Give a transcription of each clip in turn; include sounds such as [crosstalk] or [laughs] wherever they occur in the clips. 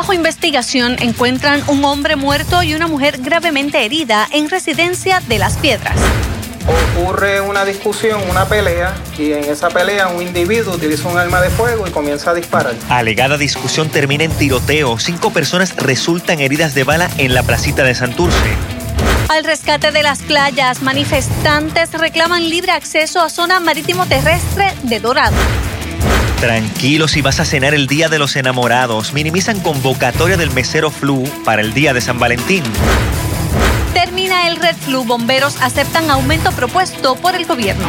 bajo investigación encuentran un hombre muerto y una mujer gravemente herida en residencia de Las Piedras. Ocurre una discusión, una pelea, y en esa pelea un individuo utiliza un arma de fuego y comienza a disparar. Alegada discusión termina en tiroteo. Cinco personas resultan heridas de bala en la placita de Santurce. Al rescate de las playas, manifestantes reclaman libre acceso a zona marítimo terrestre de Dorado. Tranquilo si vas a cenar el Día de los Enamorados. Minimizan convocatoria del mesero flu para el Día de San Valentín. Termina el Red Flu. Bomberos aceptan aumento propuesto por el gobierno.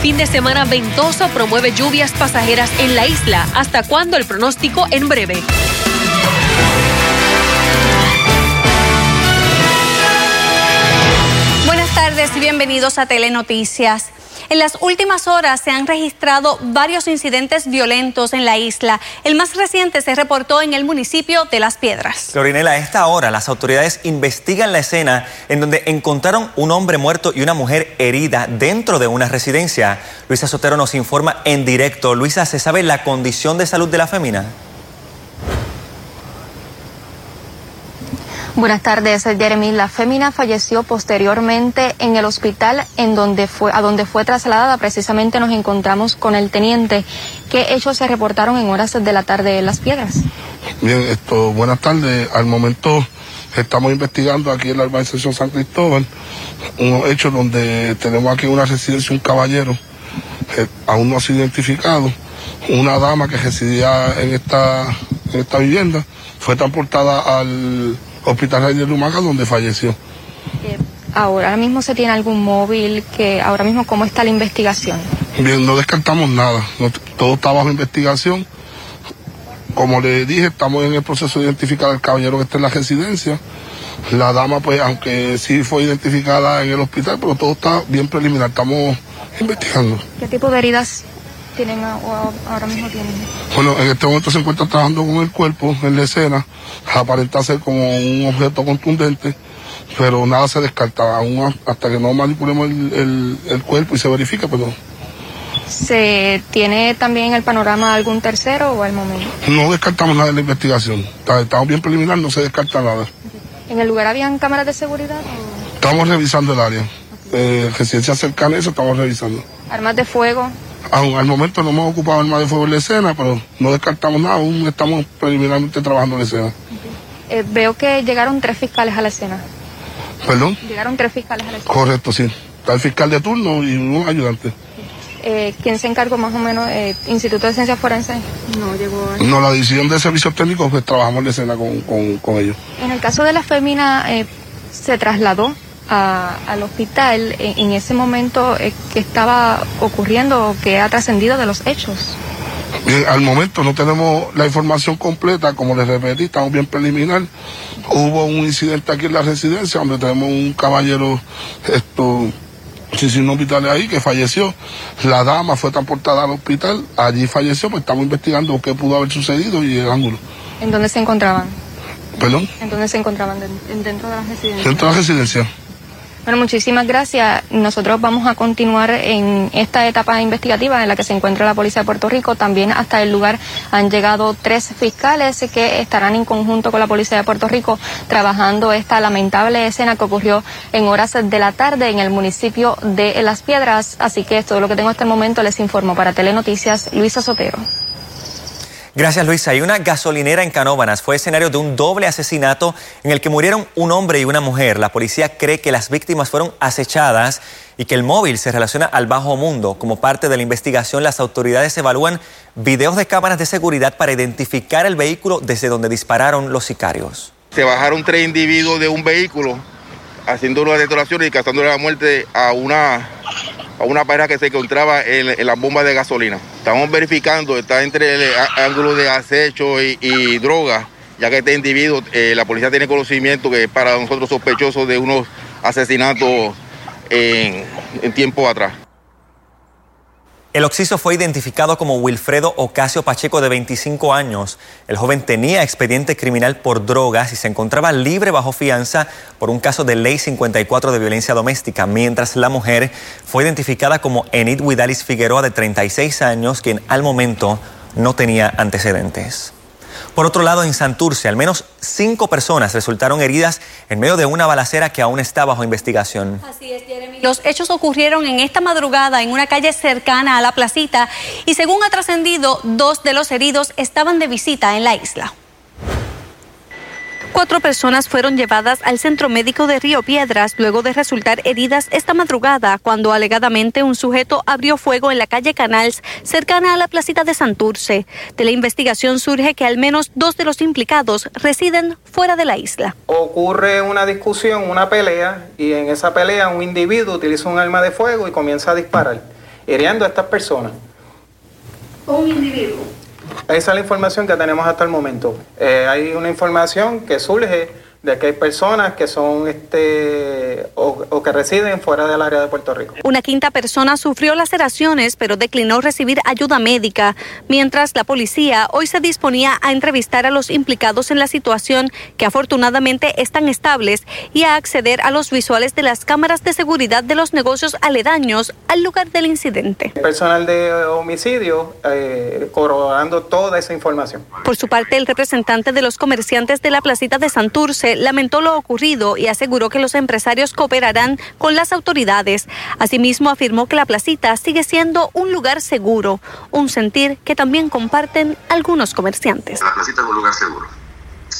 Fin de semana ventoso promueve lluvias pasajeras en la isla. ¿Hasta cuándo el pronóstico en breve? Buenas tardes y bienvenidos a Telenoticias. En las últimas horas se han registrado varios incidentes violentos en la isla. El más reciente se reportó en el municipio de Las Piedras. Florinela, a esta hora las autoridades investigan la escena en donde encontraron un hombre muerto y una mujer herida dentro de una residencia. Luisa Sotero nos informa en directo. Luisa, ¿se sabe la condición de salud de la fémina? Buenas tardes, Jeremy. La fémina falleció posteriormente en el hospital en donde fue, a donde fue trasladada. Precisamente nos encontramos con el teniente. ¿Qué hechos se reportaron en horas de la tarde en Las Piedras? Bien, esto, buenas tardes. Al momento estamos investigando aquí en la urbanización San Cristóbal unos hechos donde tenemos aquí una residencia, un caballero, eh, aún no ha sido identificado, una dama que residía en esta, en esta vivienda, fue transportada al Hospital Rey de Lumaca, donde falleció. Eh, ahora mismo se tiene algún móvil que ahora mismo cómo está la investigación. Bien, no descartamos nada, no- todo está bajo investigación. Como le dije, estamos en el proceso de identificar al caballero que está en la residencia. La dama, pues, aunque sí fue identificada en el hospital, pero todo está bien preliminar, estamos investigando. ¿Qué tipo de heridas tienen o ahora mismo tienen? Bueno, en este momento se encuentra trabajando con el cuerpo en la escena, aparenta ser como un objeto contundente, pero nada se descarta, aún hasta que no manipulemos el, el- el cuerpo y se verifique, pero ¿Se tiene también en el panorama algún tercero o al momento? no descartamos nada de la investigación. Estamos bien preliminar, no se descarta nada. ¿En el lugar habían cámaras de seguridad o Estamos revisando el área. Eh, residencia cercana a eso estamos revisando. armas de fuego? Al momento no hemos ocupado armas de fuego en la escena, pero no descartamos nada, aún estamos preliminarmente trabajando en la escena. Eh, veo que llegaron tres fiscales a la escena. ¿Perdón? Llegaron tres fiscales a la escena. Correcto, sí. Está el fiscal de turno y un ayudante. Eh, ¿Quién se encargó más o menos? Eh, ¿Instituto de Ciencias Forenses? No llegó. a- No, la división de servicios técnicos, pues trabajamos en la escena con, con, con ellos. En el caso de la fémina, eh, se trasladó a- al hospital en, en ese momento eh, que estaba ocurriendo o que ha trascendido de los hechos. Bien, al momento no tenemos la información completa, como les repetí, estamos bien preliminar. Hubo un incidente aquí en la residencia donde tenemos un caballero esto, sin vitales ahí que falleció. La dama fue transportada al hospital, allí falleció, pues estamos investigando qué pudo haber sucedido y el ángulo. ¿En dónde se encontraban? Perdón, ¿En dónde se encontraban? Den- dentro de la residencia. dentro de la residencia. Bueno, muchísimas gracias. Nosotros vamos a continuar en esta etapa investigativa en la que se encuentra la Policía de Puerto Rico. También hasta el lugar han llegado tres fiscales que estarán en conjunto con la Policía de Puerto Rico trabajando esta lamentable escena que ocurrió en horas de la tarde en el municipio de Las Piedras. Así que es todo lo que tengo hasta el momento. Les informo para Telenoticias, Luisa Sotero. Gracias Luisa. Y una gasolinera en Canóvanas fue escenario de un doble asesinato en el que murieron un hombre y una mujer. La policía cree que las víctimas fueron acechadas y que el móvil se relaciona al bajo mundo. Como parte de la investigación, las autoridades evalúan videos de cámaras de seguridad para identificar el vehículo desde donde dispararon los sicarios. Se bajaron tres individuos de un vehículo haciendo una detonación y causándole la muerte a una, a una pareja que se encontraba en, en las bombas de gasolina. Estamos verificando, está entre el ángulo de acecho y, y droga, ya que este individuo, eh, la policía tiene conocimiento que es para nosotros sospechoso de unos asesinatos en tiempo atrás. El occiso fue identificado como Wilfredo Ocasio Pacheco, de 25 años. El joven tenía expediente criminal por drogas y se encontraba libre bajo fianza por un caso de ley 54 de violencia doméstica, mientras la mujer fue identificada como Enid Widalis Figueroa, de 36 años, quien al momento no tenía antecedentes. Por otro lado, en Santurce, al menos cinco personas resultaron heridas en medio de una balacera que aún está bajo investigación. Así es. Los hechos ocurrieron en esta madrugada en una calle cercana a la placita y según ha trascendido, dos de los heridos estaban de visita en la isla. Cuatro personas fueron llevadas al centro médico de Río Piedras luego de resultar heridas esta madrugada cuando alegadamente un sujeto abrió fuego en la calle Canals cercana a la placita de Santurce. De la investigación surge que al menos dos de los implicados residen fuera de la isla. Ocurre una discusión, una pelea y en esa pelea un individuo utiliza un arma de fuego y comienza a disparar, hiriendo a estas personas. Un individuo. Esa es la información que tenemos hasta el momento. Eh, hay una información que surge de que hay personas que son este o, o, que residen fuera del área de Puerto Rico. Una quinta persona sufrió laceraciones pero declinó recibir ayuda médica, mientras la policía hoy se disponía a entrevistar a los implicados en la situación que afortunadamente están estables y a acceder a los visuales de las cámaras de seguridad de los negocios aledaños al lugar del incidente. Personal de homicidio eh, corroborando toda esa información. Por su parte, el representante de los comerciantes de la placita de Santurce lamentó lo ocurrido y aseguró que los empresarios cooperarán con las autoridades. Asimismo, afirmó que la placita sigue siendo un lugar seguro, un sentir que también comparten algunos comerciantes. La placita es un lugar seguro.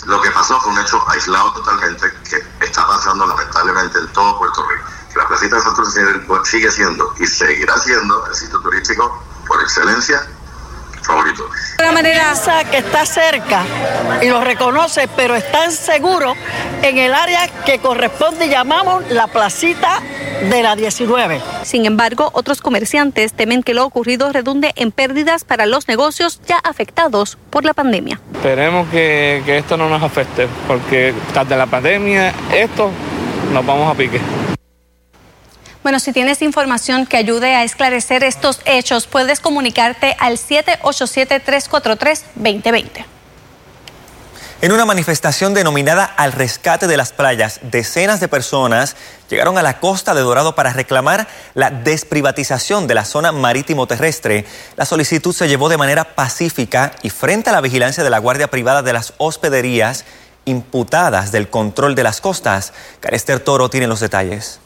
Lo que pasó fue un hecho aislado totalmente que está pasando lamentablemente en todo Puerto Rico. La placita de Santurce sigue siendo y seguirá siendo el sitio turístico por excelencia favorito. De una manera que está cerca y lo reconoce, pero está seguro en el área que corresponde, llamamos la placita de la 19. Sin embargo, otros comerciantes temen que lo ocurrido redunde en pérdidas para los negocios ya afectados por la pandemia. Esperemos que, que esto no nos afecte, porque tras de la pandemia, esto nos vamos a pique. Bueno, si tienes información que ayude a esclarecer estos hechos, puedes comunicarte al 787-343-2020. En una manifestación denominada Al Rescate de las Playas, decenas de personas llegaron a la costa de Dorado para reclamar la desprivatización de la zona marítimo terrestre. La solicitud se llevó de manera pacífica y frente a la vigilancia de la Guardia Privada de las hospederías imputadas del control de las costas. Carester Toro tiene los detalles.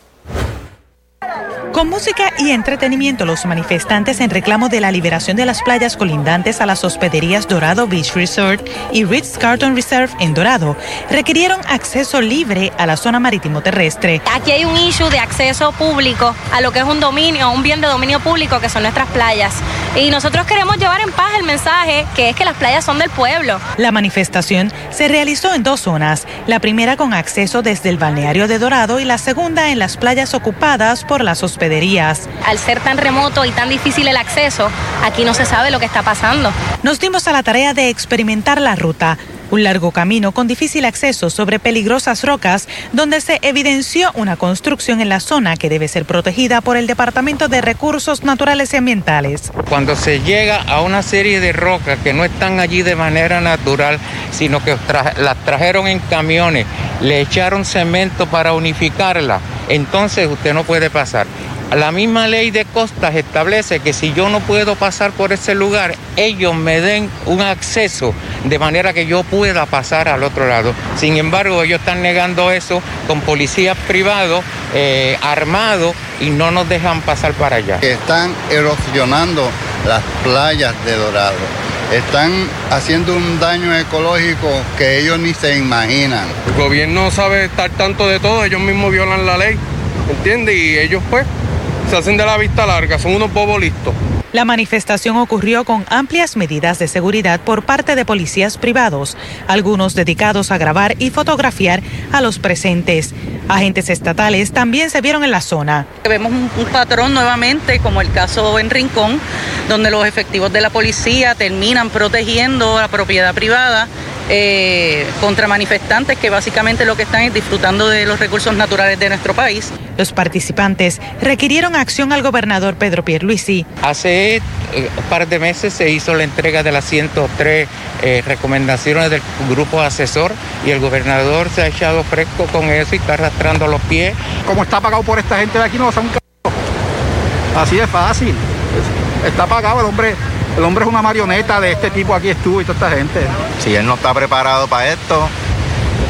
Con música y entretenimiento, los manifestantes en reclamo de la liberación de las playas colindantes a las hospederías Dorado Beach Resort y Ritz Carlton Reserve en Dorado requirieron acceso libre a la zona marítimo terrestre. Aquí hay un issue de acceso público a lo que es un dominio, un bien de dominio público que son nuestras playas. Y nosotros queremos llevar en paz el mensaje que es que las playas son del pueblo. La manifestación se realizó en dos zonas, la primera con acceso desde el balneario de Dorado y la segunda en las playas ocupadas por las hospederías al ser tan remoto y tan difícil el acceso, aquí no se sabe lo que está pasando. Nos dimos a la tarea de experimentar la ruta. Un largo camino con difícil acceso sobre peligrosas rocas donde se evidenció una construcción en la zona que debe ser protegida por el Departamento de Recursos Naturales y Ambientales. Cuando se llega a una serie de rocas que no están allí de manera natural, sino que las trajeron en camiones, le echaron cemento para unificarla, entonces usted no puede pasar. La misma ley de costas establece que si yo no puedo pasar por ese lugar, ellos me den un acceso de manera que yo pueda pasar al otro lado. Sin embargo, ellos están negando eso con policías privados, eh, armados, y no nos dejan pasar para allá. Están erosionando las playas de Dorado. Están haciendo un daño ecológico que ellos ni se imaginan. El gobierno sabe estar tanto de todo, ellos mismos violan la ley, ¿entiendes? Y ellos pues se hacen de la vista larga, son unos bobos listos. La manifestación ocurrió con amplias medidas de seguridad por parte de policías privados, algunos dedicados a grabar y fotografiar a los presentes. Agentes estatales también se vieron en la zona. Vemos un, un patrón nuevamente, como el caso en Rincón, donde los efectivos de la policía terminan protegiendo la propiedad privada eh, contra manifestantes que básicamente lo que están es disfrutando de los recursos naturales de nuestro país. Los participantes requirieron acción al gobernador Pedro Pierluisi. Hace eh, un par de meses se hizo la entrega de las 103 eh, recomendaciones del grupo asesor y el gobernador se ha echado fresco con eso y está arrastrando los pies. Como está pagado por esta gente de aquí, no son Así es fácil. está pagado, el hombre, el hombre es una marioneta de este tipo aquí estuvo y toda esta gente. Si él no está preparado para esto,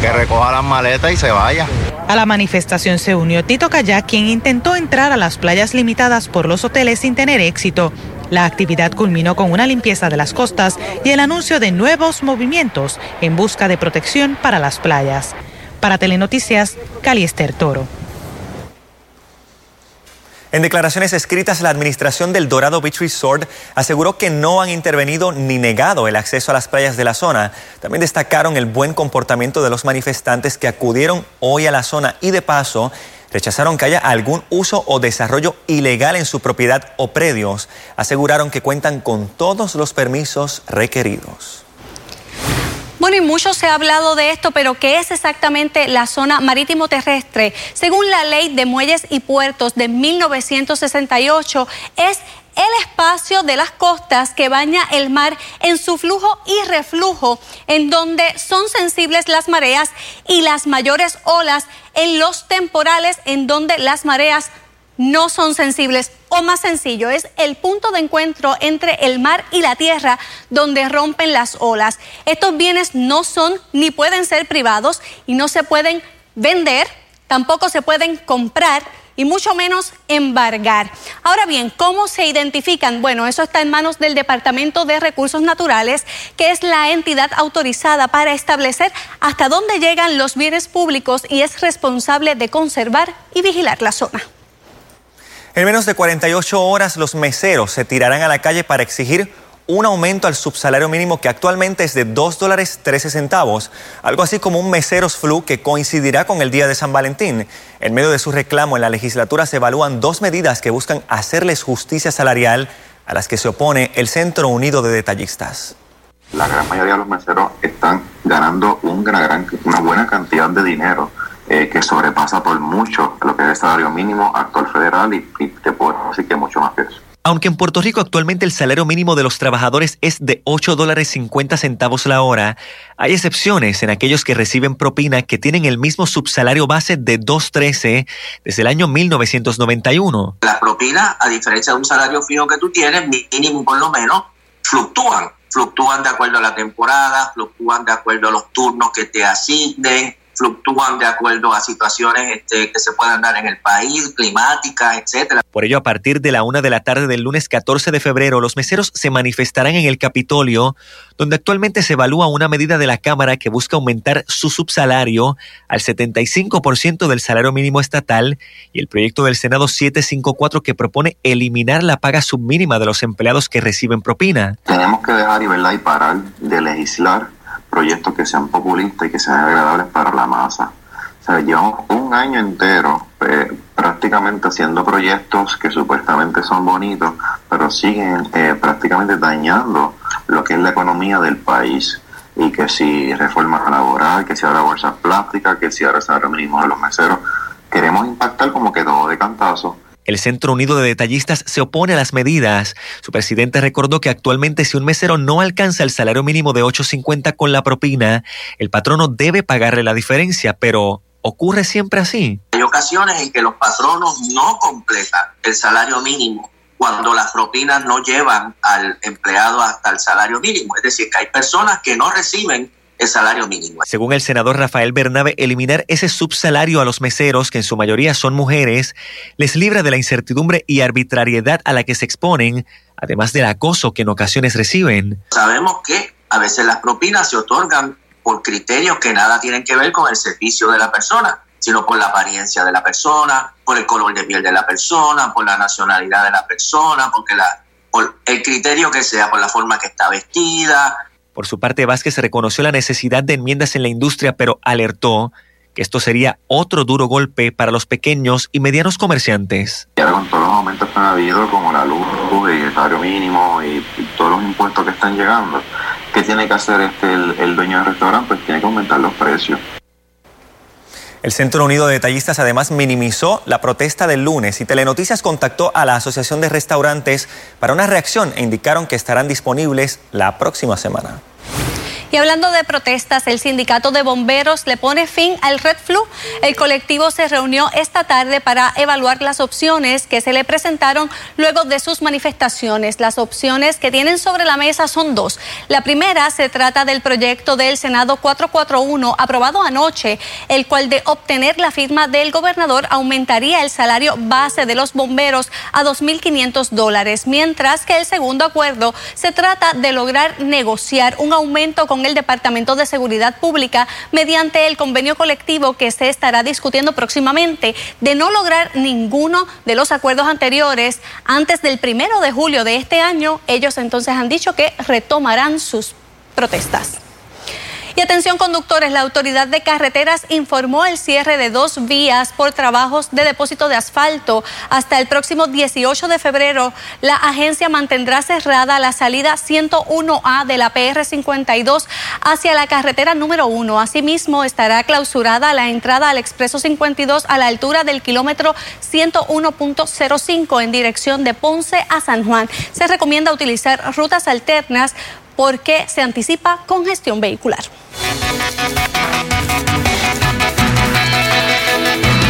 que recoja las maletas y se vaya. A la manifestación se unió Tito Kayak, quien intentó entrar a las playas limitadas por los hoteles sin tener éxito. La actividad culminó con una limpieza de las costas y el anuncio de nuevos movimientos en busca de protección para las playas. Para Telenoticias, Caliester Toro. En declaraciones escritas, la administración del Dorado Beach Resort aseguró que no han intervenido ni negado el acceso a las playas de la zona. También destacaron el buen comportamiento de los manifestantes que acudieron hoy a la zona y de paso rechazaron que haya algún uso o desarrollo ilegal en su propiedad o predios. Aseguraron que cuentan con todos los permisos requeridos. Bueno, y mucho se ha hablado de esto, pero ¿qué es exactamente la zona marítimo terrestre? Según la ley de muelles y puertos de 1968, es el espacio de las costas que baña el mar en su flujo y reflujo, en donde son sensibles las mareas y las mayores olas en los temporales, en donde las mareas no son sensibles o más sencillo, es el punto de encuentro entre el mar y la tierra donde rompen las olas. Estos bienes no son ni pueden ser privados y no se pueden vender, tampoco se pueden comprar y mucho menos embargar. Ahora bien, ¿cómo se identifican? Bueno, eso está en manos del Departamento de Recursos Naturales, que es la entidad autorizada para establecer hasta dónde llegan los bienes públicos y es responsable de conservar y vigilar la zona. En menos de 48 horas los meseros se tirarán a la calle para exigir un aumento al subsalario mínimo que actualmente es de 2 dólares 13 centavos, algo así como un meseros flu que coincidirá con el día de San Valentín. En medio de su reclamo en la legislatura se evalúan dos medidas que buscan hacerles justicia salarial a las que se opone el Centro Unido de Detallistas. La gran mayoría de los meseros están ganando una, buena cantidad de dinero eh, que sobrepasa por mucho lo que es el salario mínimo actual federal y, y te puedo decir que mucho más que eso. Aunque en Puerto Rico actualmente el salario mínimo de los trabajadores es de 8 dólares 50 centavos la hora, hay excepciones en aquellos que reciben propina que tienen el mismo subsalario base de 2.13 desde el año 1991. Las propinas, a diferencia de un salario fijo que tú tienes, mínimo por lo menos, fluctúan. Fluctúan de acuerdo a la temporada, fluctúan de acuerdo a los turnos que te asignen, fluctúan de acuerdo a situaciones este, que se puedan dar en el país, climáticas, etcétera. Por ello, a partir de la una de la tarde del lunes 14 de febrero, los meseros se manifestarán en el Capitolio, donde actualmente se evalúa una medida de la Cámara que busca aumentar su subsalario al 75% del salario mínimo estatal y el proyecto del Senado 754 que propone eliminar la paga submínima de los empleados que reciben propina. Tenemos que dejar y, ¿verdad? y parar de legislar proyectos que sean populistas y que sean agradables para la masa. O sea, llevamos un año entero eh, prácticamente haciendo proyectos que supuestamente son bonitos, pero siguen eh, prácticamente dañando lo que es la economía del país. Y que si reforma laboral, que si ahora bolsa plástica, que si ahora salario mínimo de los meseros, queremos impactar como que todo de cantazo el Centro Unido de Detallistas se opone a las medidas. Su presidente recordó que actualmente si un mesero no alcanza el salario mínimo de 8.50 con la propina, el patrono debe pagarle la diferencia, pero ¿ocurre siempre así? Hay ocasiones en que los patronos no completan el salario mínimo cuando las propinas no llevan al empleado hasta el salario mínimo. Es decir, que hay personas que no reciben el salario mínimo. Según el senador Rafael Bernabe, eliminar ese subsalario a los meseros, que en su mayoría son mujeres, les libra de la incertidumbre y arbitrariedad a la que se exponen, además del acoso que en ocasiones reciben. Sabemos que a veces las propinas se otorgan por criterios que nada tienen que ver con el servicio de la persona, sino por la apariencia de la persona, por el color de piel de la persona, por la nacionalidad de la persona, porque la, por el criterio que sea, por la forma que está vestida, por su parte, Vázquez reconoció la necesidad de enmiendas en la industria, pero alertó que esto sería otro duro golpe para los pequeños y medianos comerciantes. Y ahora con todos los aumentos que han habido, como la luz y el salario mínimo y, todos los impuestos que están llegando, ¿qué tiene que hacer este el, dueño del restaurante? Pues tiene que aumentar los precios. El Centro Unido de Detallistas además minimizó la protesta del lunes y Telenoticias contactó a la Asociación de Restaurantes para una reacción e indicaron que estarán disponibles la próxima semana. Y hablando de protestas, el sindicato de bomberos le pone fin al Red Flu. El colectivo se reunió esta tarde para evaluar las opciones que se le presentaron luego de sus manifestaciones. Las opciones que tienen sobre la mesa son dos. La primera se trata del proyecto del Senado 441 aprobado anoche, el cual de obtener la firma del gobernador aumentaría el salario base de los bomberos a 2.500 dólares, mientras que el segundo acuerdo se trata de lograr negociar un aumento con el Departamento de Seguridad Pública mediante el convenio colectivo que se estará discutiendo próximamente. De no lograr ninguno de los acuerdos anteriores antes del primero de julio de este año, ellos entonces han dicho que retomarán sus protestas. Y atención conductores, la autoridad de carreteras informó el cierre de dos vías por trabajos de depósito de asfalto. Hasta el próximo 18 de febrero, la agencia mantendrá cerrada la salida 101A de la PR52 hacia la carretera número 1. Asimismo, estará clausurada la entrada al expreso 52 a la altura del kilómetro 101.05 en dirección de Ponce a San Juan. Se recomienda utilizar rutas alternas porque se anticipa congestión vehicular.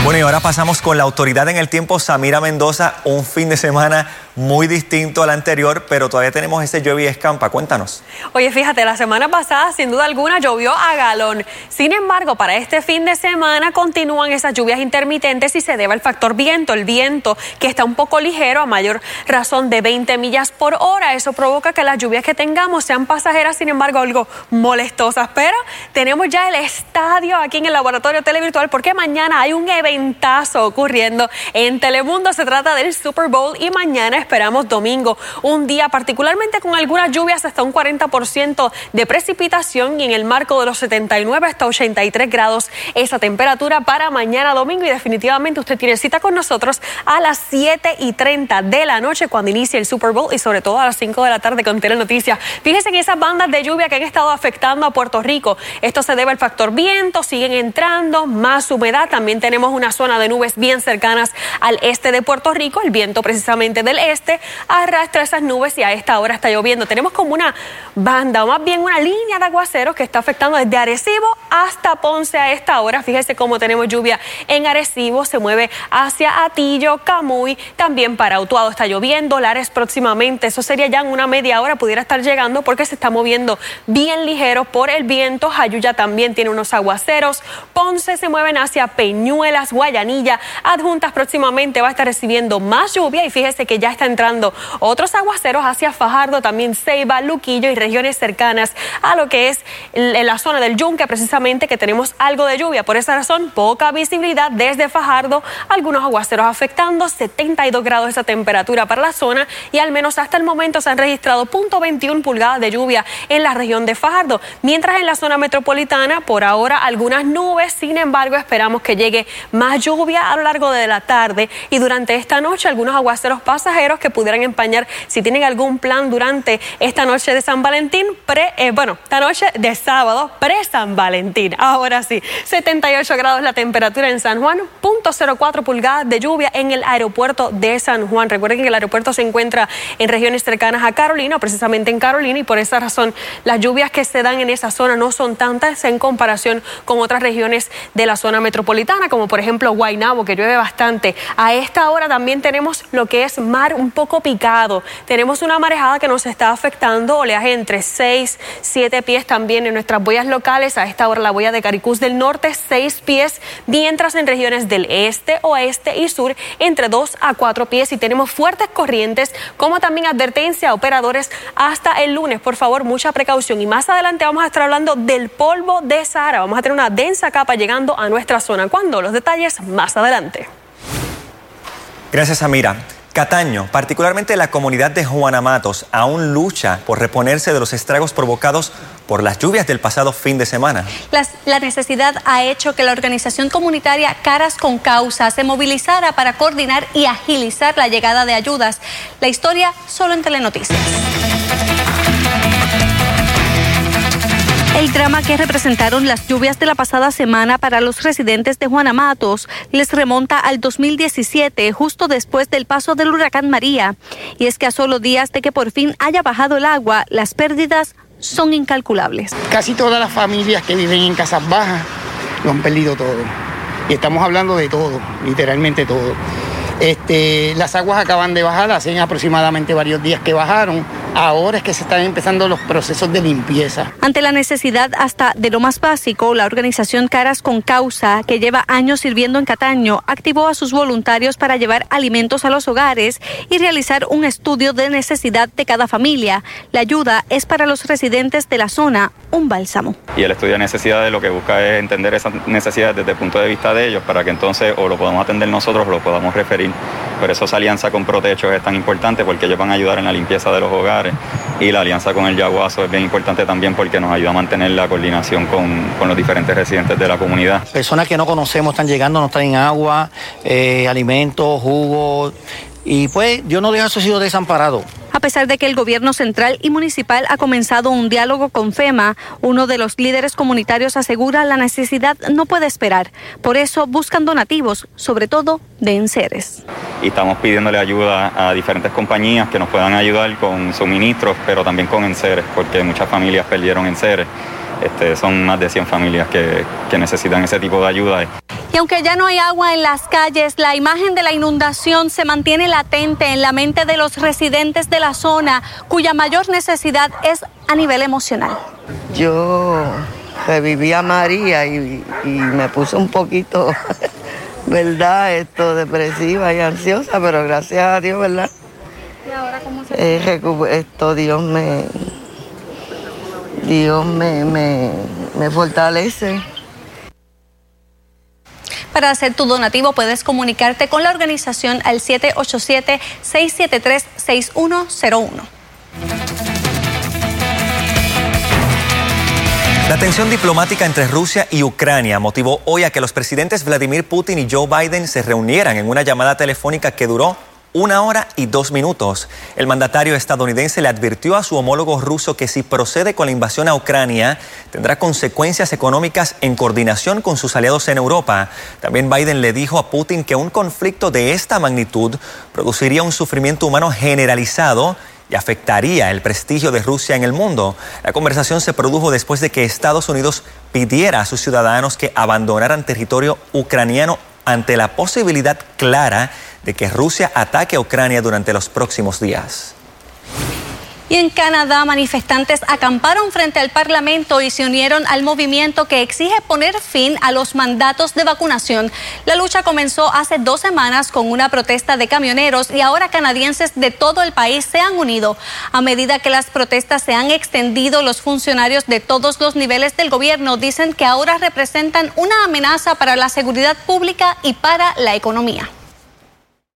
Bueno, y ahora pasamos con la autoridad en el tiempo, Samira Mendoza, un fin de semana muy distinto al anterior, pero todavía tenemos ese y escampa. Cuéntanos. Oye, fíjate, la semana pasada sin duda alguna llovió a galón. Sin embargo, para este fin de semana continúan esas lluvias intermitentes y se debe al factor viento, el viento que está un poco ligero a mayor razón de 20 millas por hora. Eso provoca que las lluvias que tengamos sean pasajeras, sin embargo, algo molestosas. Pero tenemos ya el estadio aquí en el laboratorio televirtual porque mañana hay un eventazo ocurriendo en Telemundo. Se trata del Super Bowl y mañana esperamos domingo, un día particularmente con algunas lluvias hasta un 40% de precipitación y en el marco de los 79 hasta 83 grados esa temperatura para mañana domingo y definitivamente usted tiene cita con nosotros a las 7 y 30 de la noche cuando inicie el Super Bowl y sobre todo a las 5 de la tarde con Telenoticias. Fíjense en esas bandas de lluvia que han estado afectando a Puerto Rico. Esto se debe al factor viento, siguen entrando, más humedad. También tenemos una zona de nubes bien cercanas al este de Puerto Rico, el viento precisamente del este este arrastra esas nubes y a esta hora está lloviendo. Tenemos como una banda o más bien una línea de aguaceros que está afectando desde Arecibo hasta Ponce a esta hora. Fíjese cómo tenemos lluvia en Arecibo, se mueve hacia Atillo, Camuy, también para Autuado está lloviendo, Lares próximamente, eso sería ya en una media hora, pudiera estar llegando porque se está moviendo bien ligero por el viento. Jayuya también tiene unos aguaceros, Ponce se mueven hacia Peñuelas, Guayanilla, Adjuntas próximamente va a estar recibiendo más lluvia y fíjese que ya está entrando otros aguaceros hacia Fajardo, también Ceiba, Luquillo y regiones cercanas a lo que es la zona del Yunque, precisamente que tenemos algo de lluvia. Por esa razón, poca visibilidad desde Fajardo, algunos aguaceros afectando, 72 grados esa temperatura para la zona y al menos hasta el momento se han registrado 0.21 pulgadas de lluvia en la región de Fajardo. Mientras en la zona metropolitana, por ahora algunas nubes, sin embargo, esperamos que llegue más lluvia a lo largo de la tarde y durante esta noche algunos aguaceros pasajeros que pudieran empañar si tienen algún plan durante esta noche de San Valentín, pre, eh, bueno, esta noche de sábado, pre-San Valentín. Ahora sí, 78 grados la temperatura en San Juan, 0.04 pulgadas de lluvia en el aeropuerto de San Juan. Recuerden que el aeropuerto se encuentra en regiones cercanas a Carolina, precisamente en Carolina, y por esa razón las lluvias que se dan en esa zona no son tantas en comparación con otras regiones de la zona metropolitana, como por ejemplo Guaynabo, que llueve bastante. A esta hora también tenemos lo que es mar un poco picado. Tenemos una marejada que nos está afectando, oleaje entre 6, 7 pies también en nuestras boyas locales. A esta hora la boya de Caricús del Norte, 6 pies, mientras en regiones del este, oeste y sur entre 2 a 4 pies. Y tenemos fuertes corrientes, como también advertencia a operadores hasta el lunes. Por favor, mucha precaución. Y más adelante vamos a estar hablando del polvo de Sahara. Vamos a tener una densa capa llegando a nuestra zona. ¿Cuándo? Los detalles más adelante. Gracias, Amira. Cataño, particularmente la comunidad de Juana Matos, aún lucha por reponerse de los estragos provocados por las lluvias del pasado fin de semana. la necesidad ha hecho que la organización comunitaria Caras con Causa se movilizara para coordinar y agilizar la llegada de ayudas. La historia solo en Telenoticias. El drama que representaron las lluvias de la pasada semana para los residentes de Juana Matos les remonta al 2017, justo después del paso del huracán María. Y es que a solo días de que por fin haya bajado el agua, las pérdidas son incalculables. Casi todas las familias que viven en casas bajas lo han perdido todo. Y estamos hablando de todo, literalmente todo. Este, las aguas acaban de bajar, hacen aproximadamente varios días que bajaron. Ahora es que se están empezando los procesos de limpieza. Ante la necesidad hasta de lo más básico, la organización Caras con Causa, que lleva años sirviendo en Cataño, activó a sus voluntarios para llevar alimentos a los hogares y realizar un estudio de necesidad de cada familia. La ayuda es para los residentes de la zona un bálsamo. Y el estudio de necesidades lo que busca es entender esas necesidades desde el punto de vista de ellos para que entonces o lo podamos atender nosotros o lo podamos referir. Por eso esa alianza con Protecho es tan importante porque ellos van a ayudar en la limpieza de los hogares y la alianza con el Yaguazo es bien importante también porque nos ayuda a mantener la coordinación con, con los diferentes residentes de la comunidad. Personas que no conocemos están llegando, nos traen agua, eh, alimentos, jugos y pues Dios no deja a sido desamparado. A pesar de que el gobierno central y municipal ha comenzado un diálogo con FEMA, uno de los líderes comunitarios asegura la necesidad no puede esperar. Por eso buscan donativos, sobre todo de enseres. Y estamos pidiéndole ayuda a diferentes compañías que nos puedan ayudar con suministros, pero también con enseres, porque muchas familias perdieron enseres. Este, son más de 100 familias que, que necesitan ese tipo de ayuda. Y aunque ya no hay agua en las calles, la imagen de la inundación se mantiene latente en la mente de los residentes de la zona, cuya mayor necesidad es a nivel emocional. Yo reviví a María y, y me puse un poquito, [laughs] ¿verdad? Esto depresiva y ansiosa, pero gracias a Dios, ¿verdad? ¿Y ahora cómo se Eh, esto Dios me Dios me, me, me fortalece. Para hacer tu donativo puedes comunicarte con la organización al 787-673-6101. La tensión diplomática entre Rusia y Ucrania motivó hoy a que los presidentes Vladimir Putin y Joe Biden se reunieran en una llamada telefónica que duró una hora y dos minutos. El mandatario estadounidense le advirtió a su homólogo ruso que si procede con la invasión a Ucrania, tendrá consecuencias económicas en coordinación con sus aliados en Europa. También Biden le dijo a Putin que un conflicto de esta magnitud produciría un sufrimiento humano generalizado y afectaría el prestigio de Rusia en el mundo. La conversación se produjo después de que Estados Unidos pidiera a sus ciudadanos que abandonaran territorio ucraniano ante la posibilidad clara de que Rusia ataque a Ucrania durante los próximos días. Y en Canadá, manifestantes acamparon frente al Parlamento y se unieron al movimiento que exige poner fin a los mandatos de vacunación. La lucha comenzó hace dos semanas con una protesta de camioneros y ahora canadienses de todo el país se han unido. A medida que las protestas se han extendido, los funcionarios de todos los niveles del gobierno dicen que ahora representan una amenaza para la seguridad pública y para la economía.